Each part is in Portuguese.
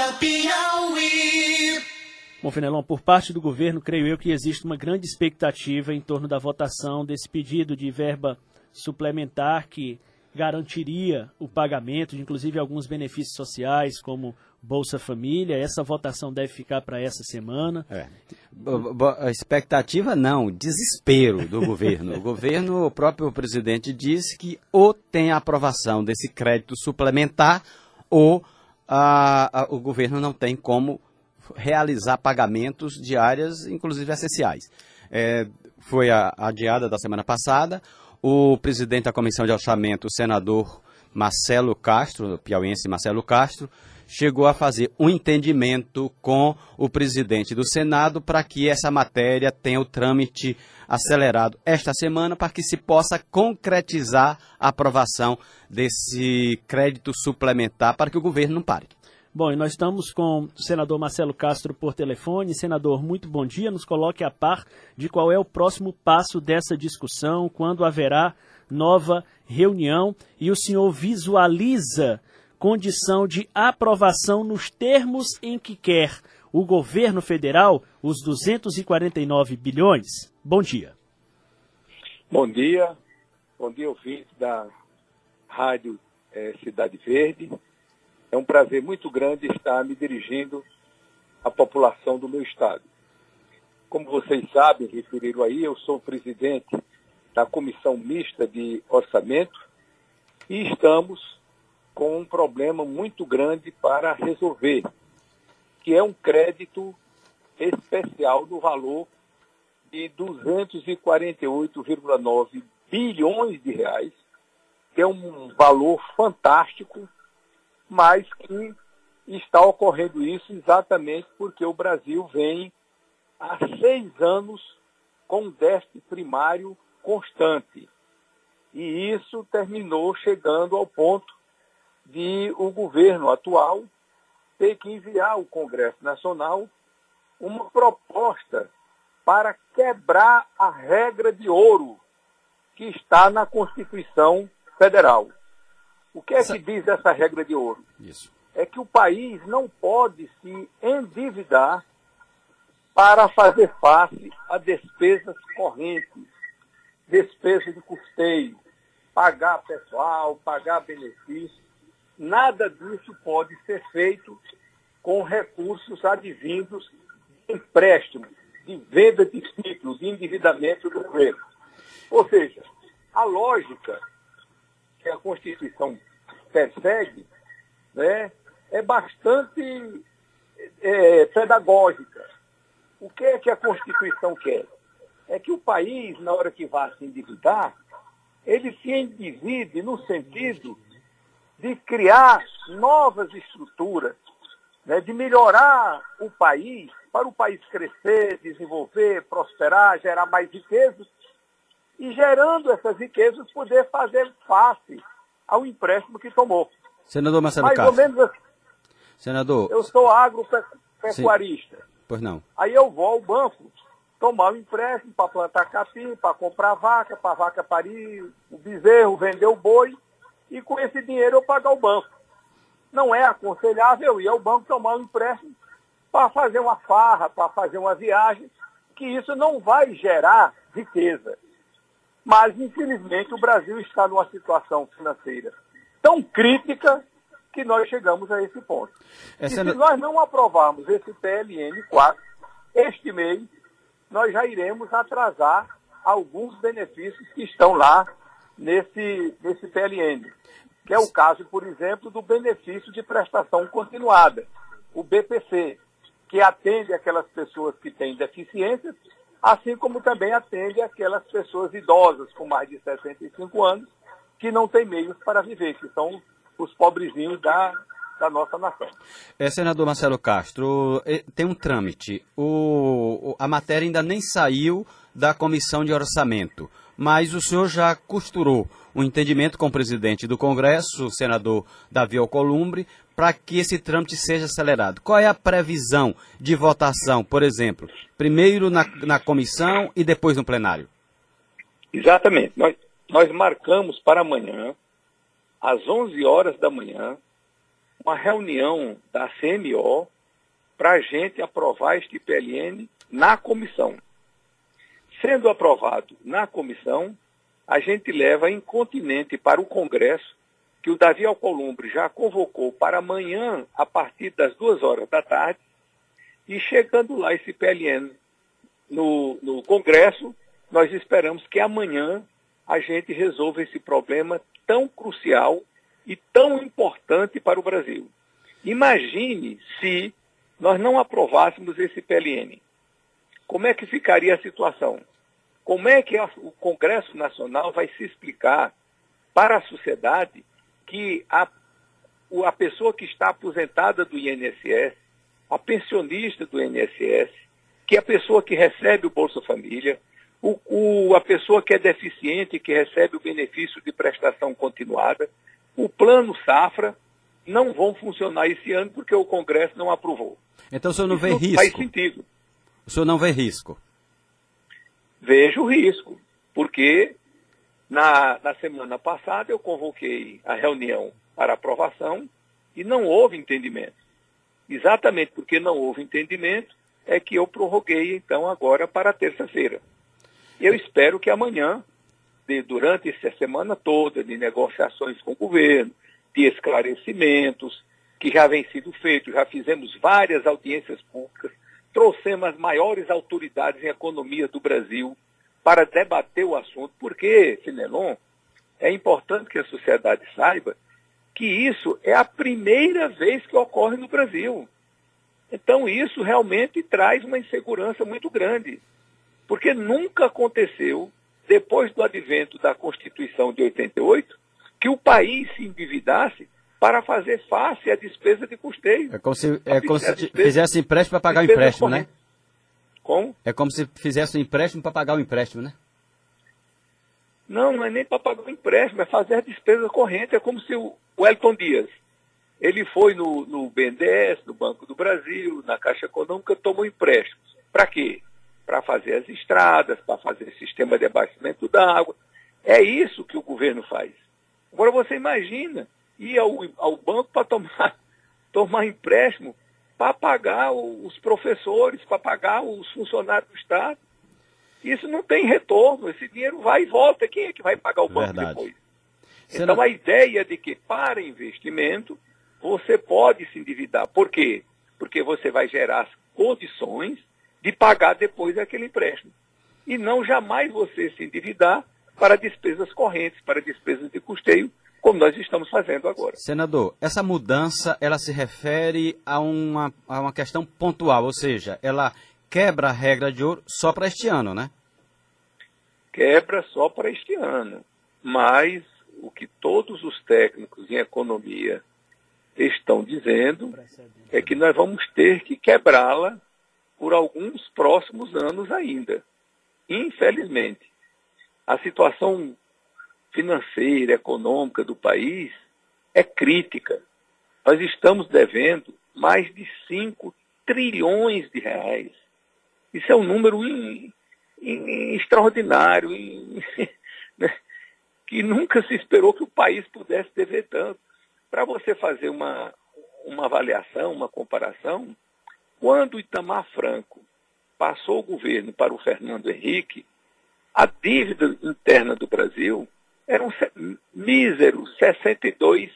Acorda Piauí. Bom, Fenelon, por parte do governo, creio eu que existe uma grande expectativa em torno da votação desse pedido de verba suplementar que garantiria o pagamento de, inclusive, alguns benefícios sociais, como Bolsa Família. Essa votação deve ficar para essa semana. É. A expectativa não, desespero do governo. O governo, o próprio presidente disse que ou tem a aprovação desse crédito suplementar ou a, a, o governo não tem como realizar pagamentos de áreas, inclusive essenciais. É, foi a, adiada da semana passada. O presidente da Comissão de Orçamento, o senador Marcelo Castro, piauiense Marcelo Castro, chegou a fazer um entendimento com o presidente do Senado para que essa matéria tenha o trâmite acelerado esta semana para que se possa concretizar a aprovação desse crédito suplementar para que o governo não pare. Bom, e nós estamos com o senador Marcelo Castro por telefone. Senador, muito bom dia. Nos coloque a par de qual é o próximo passo dessa discussão, quando haverá nova reunião e o senhor visualiza condição de aprovação nos termos em que quer o governo federal os 249 bilhões. Bom dia. Bom dia. Bom dia, ouvinte da Rádio é, Cidade Verde. É um prazer muito grande estar me dirigindo à população do meu estado. Como vocês sabem, referiram aí, eu sou presidente da Comissão Mista de Orçamento e estamos com um problema muito grande para resolver, que é um crédito especial do valor de 248,9 bilhões de reais, que é um valor fantástico mas que está ocorrendo isso exatamente porque o Brasil vem há seis anos com déficit primário constante. E isso terminou chegando ao ponto de o governo atual ter que enviar ao Congresso Nacional uma proposta para quebrar a regra de ouro que está na Constituição Federal. O que é que diz essa regra de ouro? Isso. É que o país não pode se endividar para fazer face a despesas correntes, despesas de custeio, pagar pessoal, pagar benefícios. Nada disso pode ser feito com recursos advindos de empréstimo, de venda de títulos, de endividamento do governo. Ou seja, a lógica que a Constituição persegue né, é bastante é, pedagógica. O que é que a Constituição quer? É que o país, na hora que vá se endividar, ele se endivide no sentido de criar novas estruturas, né, de melhorar o país, para o país crescer, desenvolver, prosperar, gerar mais riquezas, e gerando essas riquezas poder fazer face ao empréstimo que tomou. Senador Marcelo Mais Castro. ou menos assim. Senador. Eu sou agropecuarista. Pois não. Aí eu vou ao banco tomar um empréstimo para plantar capim, para comprar vaca, para a vaca parir o bezerro, vender o boi, e com esse dinheiro eu pagar o banco. Não é aconselhável ir ao banco tomar um empréstimo para fazer uma farra, para fazer uma viagem, que isso não vai gerar riqueza. Mas, infelizmente, o Brasil está numa situação financeira tão crítica que nós chegamos a esse ponto. Essa e se nós não aprovarmos esse PLN 4 este mês, nós já iremos atrasar alguns benefícios que estão lá nesse, nesse PLN. Que é o caso, por exemplo, do benefício de prestação continuada, o BPC, que atende aquelas pessoas que têm deficiências assim como também atende aquelas pessoas idosas com mais de 65 anos que não têm meios para viver, que são os pobrezinhos da, da nossa nação. É, senador Marcelo Castro, tem um trâmite. O, a matéria ainda nem saiu da comissão de orçamento, mas o senhor já costurou um entendimento com o presidente do Congresso, o senador Davi Alcolumbre, para que esse trâmite seja acelerado. Qual é a previsão de votação, por exemplo, primeiro na, na comissão e depois no plenário? Exatamente. Nós, nós marcamos para amanhã, às 11 horas da manhã, uma reunião da CMO para a gente aprovar este PLN na comissão. Sendo aprovado na comissão, a gente leva incontinente para o Congresso, que o Davi Alcolumbre já convocou para amanhã, a partir das duas horas da tarde, e chegando lá esse PLN no, no Congresso, nós esperamos que amanhã a gente resolva esse problema tão crucial e tão importante para o Brasil. Imagine se nós não aprovássemos esse PLN. Como é que ficaria a situação? Como é que o Congresso Nacional vai se explicar para a sociedade que a, a pessoa que está aposentada do INSS, a pensionista do INSS, que é a pessoa que recebe o Bolsa Família, o, o, a pessoa que é deficiente, que recebe o benefício de prestação continuada, o plano Safra, não vão funcionar esse ano porque o Congresso não aprovou. Então o senhor não Isso vê não risco? Faz sentido. O senhor não vê risco? Vejo risco, porque na, na semana passada eu convoquei a reunião para aprovação e não houve entendimento. Exatamente porque não houve entendimento é que eu prorroguei então agora para terça-feira. Eu espero que amanhã, de, durante essa semana toda de negociações com o governo, de esclarecimentos que já vem sido feito, já fizemos várias audiências públicas, trouxemos as maiores autoridades em economia do Brasil para debater o assunto, porque, Finelon, é importante que a sociedade saiba que isso é a primeira vez que ocorre no Brasil. Então, isso realmente traz uma insegurança muito grande, porque nunca aconteceu, depois do advento da Constituição de 88, que o país se endividasse para fazer face à despesa de custeio. É como se, é como se fizesse empréstimo para pagar o empréstimo, né? Como? É como se fizesse um empréstimo para pagar o empréstimo, né? Não, não é nem para pagar o empréstimo, é fazer a despesa corrente. É como se o Elton Dias, ele foi no, no BNDES, no Banco do Brasil, na Caixa Econômica, tomou empréstimos. Para quê? Para fazer as estradas, para fazer sistema de abastecimento da água. É isso que o governo faz. Agora você imagina ir ao, ao banco para tomar, tomar empréstimo para pagar os professores, para pagar os funcionários do Estado. Isso não tem retorno, esse dinheiro vai e volta. Quem é que vai pagar o banco Verdade. depois? Então não- a ideia de que para investimento você pode se endividar. Por quê? Porque você vai gerar as condições de pagar depois aquele empréstimo. E não jamais você se endividar para despesas correntes, para despesas de custeio, como nós estamos fazendo agora. Senador, essa mudança ela se refere a uma, a uma questão pontual, ou seja, ela quebra a regra de ouro só para este ano, né? quebra só para este ano. Mas o que todos os técnicos em economia estão dizendo é que nós vamos ter que quebrá-la por alguns próximos anos ainda. Infelizmente, a situação financeira, econômica do país é crítica. Nós estamos devendo mais de 5 trilhões de reais. Isso é um número in- in- extraordinário, in- né, que nunca se esperou que o país pudesse dever tanto. Para você fazer uma, uma avaliação, uma comparação, quando Itamar Franco passou o governo para o Fernando Henrique, a dívida interna do Brasil eram se- míseros 62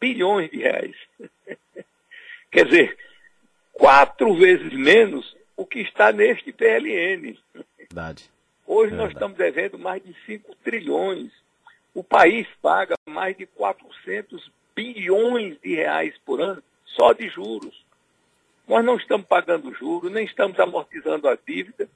bilhões de reais. Quer dizer, quatro vezes menos o que está neste PLN. Verdade. Hoje nós Verdade. estamos devendo mais de 5 trilhões. O país paga mais de 400 bilhões de reais por ano só de juros. Nós não estamos pagando juros, nem estamos amortizando a dívida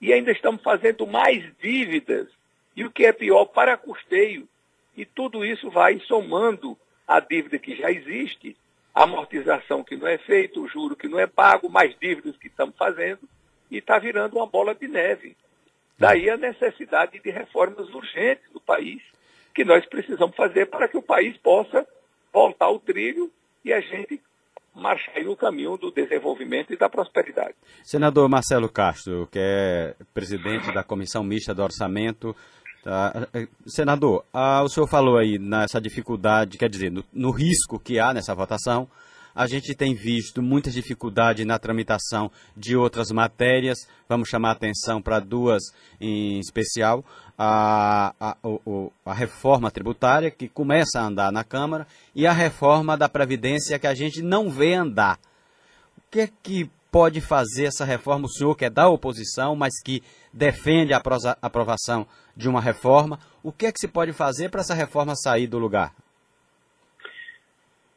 e ainda estamos fazendo mais dívidas. E o que é pior, para custeio. E tudo isso vai somando a dívida que já existe, a amortização que não é feita, o juro que não é pago, mais dívidas que estamos fazendo, e está virando uma bola de neve. Daí a necessidade de reformas urgentes do país, que nós precisamos fazer para que o país possa voltar ao trilho e a gente marchar no caminho do desenvolvimento e da prosperidade. Senador Marcelo Castro, que é presidente da Comissão Mista do Orçamento, Tá. Senador, ah, o senhor falou aí nessa dificuldade, quer dizer, no, no risco que há nessa votação. A gente tem visto muita dificuldade na tramitação de outras matérias. Vamos chamar atenção para duas em especial. A, a, a, reforma tributária, que começa a andar na Câmara, e a reforma da Previdência, que a gente não vê andar. O que é que pode fazer essa reforma? O senhor que é da oposição, mas que defende a aprovação de uma reforma. O que é que se pode fazer para essa reforma sair do lugar?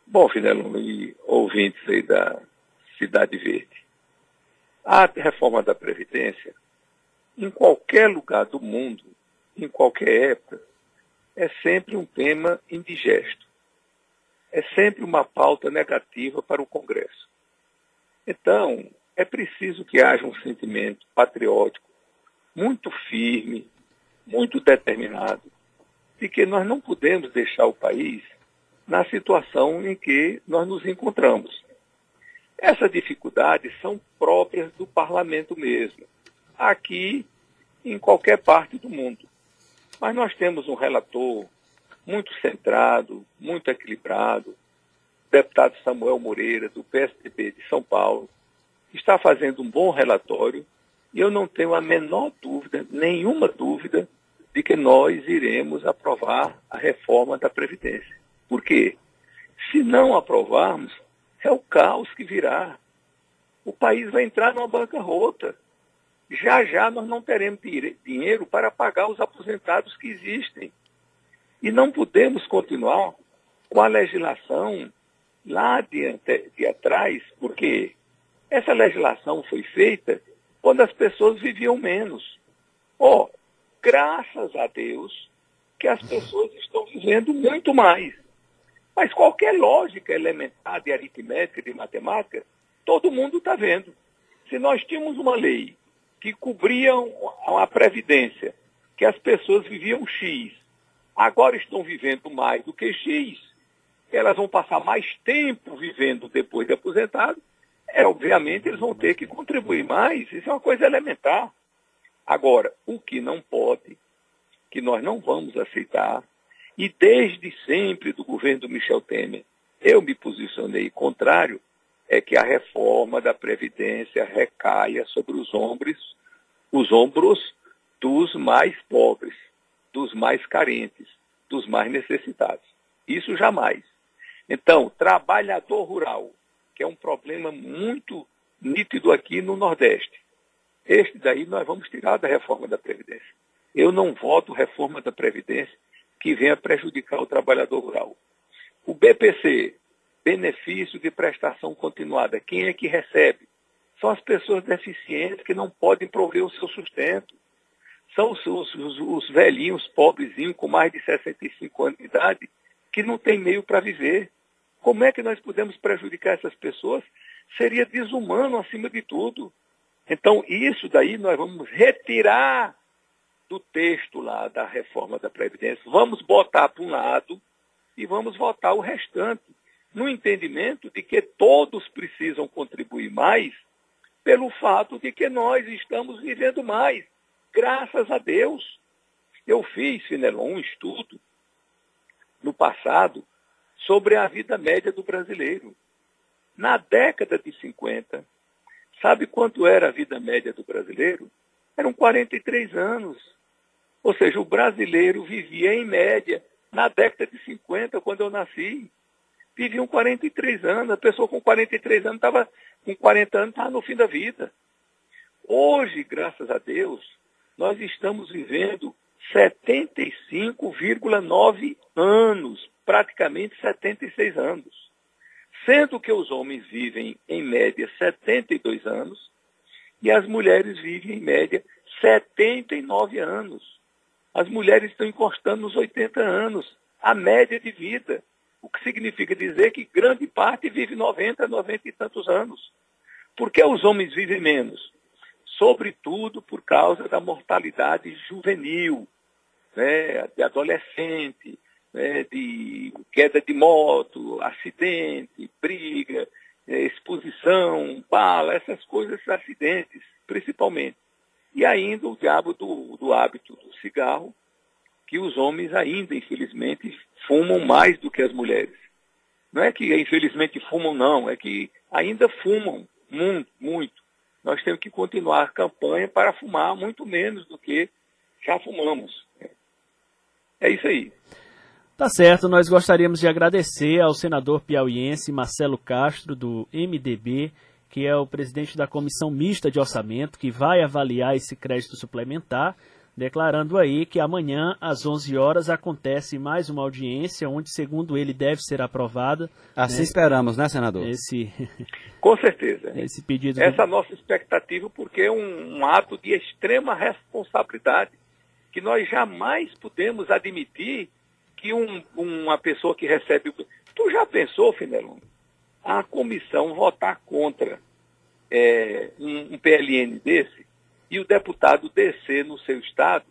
Bom, Finelo e ouvintes aí da Cidade Verde, a reforma da Previdência, em qualquer lugar do mundo, em qualquer época, é sempre um tema indigesto. É sempre uma pauta negativa para o Congresso. Então, é preciso que haja um sentimento patriótico muito firme, muito determinado, de que nós não podemos deixar o país na situação em que nós nos encontramos. Essas dificuldades são próprias do parlamento mesmo, aqui em qualquer parte do mundo. Mas nós temos um relator muito centrado, muito equilibrado, deputado Samuel Moreira, do PSDB de São Paulo, está fazendo um bom relatório e eu não tenho a menor dúvida, nenhuma dúvida, de que nós iremos aprovar a reforma da Previdência. Por quê? Se não aprovarmos, é o caos que virá. O país vai entrar numa bancarrota. Já já nós não teremos dinheiro para pagar os aposentados que existem. E não podemos continuar com a legislação lá de, de atrás, porque essa legislação foi feita quando as pessoas viviam menos. Ó, oh, graças a Deus que as pessoas estão vivendo muito mais. Mas qualquer lógica elementar de aritmética, de matemática, todo mundo está vendo. Se nós tínhamos uma lei que cobria a previdência, que as pessoas viviam X, agora estão vivendo mais do que X, elas vão passar mais tempo vivendo depois de aposentado, é, obviamente eles vão ter que contribuir mais, isso é uma coisa elementar. Agora, o que não pode, que nós não vamos aceitar, e desde sempre do governo do Michel Temer, eu me posicionei contrário, é que a reforma da Previdência recaia sobre os ombros, os ombros dos mais pobres, dos mais carentes, dos mais necessitados. Isso jamais. Então, trabalhador rural, que é um problema muito nítido aqui no Nordeste. Este daí nós vamos tirar da reforma da Previdência. Eu não voto reforma da Previdência que venha prejudicar o trabalhador rural. O BPC, benefício de prestação continuada, quem é que recebe? São as pessoas deficientes que não podem prover o seu sustento. São os, os, os, os velhinhos, pobrezinhos, com mais de 65 anos de idade, que não têm meio para viver. Como é que nós podemos prejudicar essas pessoas? Seria desumano acima de tudo. Então, isso daí nós vamos retirar do texto lá da reforma da Previdência, vamos botar para um lado e vamos votar o restante, no entendimento de que todos precisam contribuir mais pelo fato de que nós estamos vivendo mais, graças a Deus. Eu fiz, Finelon, um estudo no passado sobre a vida média do brasileiro. Na década de 50, sabe quanto era a vida média do brasileiro? Eram 43 anos. Ou seja, o brasileiro vivia em média, na década de 50, quando eu nasci, viviam 43 anos. A pessoa com 43 anos estava, com 40 anos, estava no fim da vida. Hoje, graças a Deus, nós estamos vivendo 75,9 anos, praticamente 76 anos. Sendo que os homens vivem, em média, 72 anos e as mulheres vivem, em média, 79 anos. As mulheres estão encostando nos 80 anos, a média de vida. O que significa dizer que grande parte vive 90, 90 e tantos anos. Por que os homens vivem menos? Sobretudo por causa da mortalidade juvenil, né, de adolescente, né, de queda de moto, acidente, briga, né, exposição, bala, essas coisas, acidentes, principalmente. E ainda o diabo do, do hábito do cigarro, que os homens ainda, infelizmente, fumam mais do que as mulheres. Não é que infelizmente fumam, não, é que ainda fumam muito, muito. Nós temos que continuar a campanha para fumar muito menos do que já fumamos. É isso aí. Tá certo, nós gostaríamos de agradecer ao senador piauiense Marcelo Castro, do MDB, que é o presidente da Comissão Mista de Orçamento, que vai avaliar esse crédito suplementar declarando aí que amanhã, às 11 horas, acontece mais uma audiência, onde, segundo ele, deve ser aprovada. Assim né, esperamos, né, senador? Esse, Com certeza. Esse pedido. Essa do... nossa expectativa, porque é um, um ato de extrema responsabilidade, que nós jamais podemos admitir que um, uma pessoa que recebe. Tu já pensou, Finelon, a comissão votar contra é, um, um PLN desse? E o deputado descer no seu estado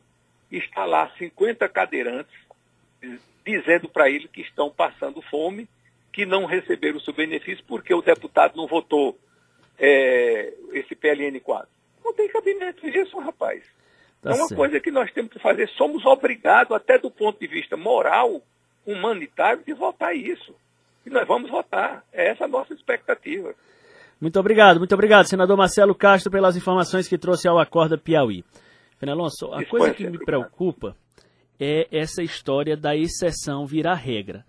e instalar 50 cadeirantes dizendo para ele que estão passando fome, que não receberam o seu benefício porque o deputado não votou é, esse PLN 4. Não tem cabimento isso, rapaz. Tá é uma certo. coisa que nós temos que fazer. Somos obrigados, até do ponto de vista moral, humanitário, de votar isso. E nós vamos votar. É essa a nossa expectativa. Muito obrigado, muito obrigado, senador Marcelo Castro, pelas informações que trouxe ao Acorda Piauí. Fenelonso, a coisa que me preocupa é essa história da exceção virar regra.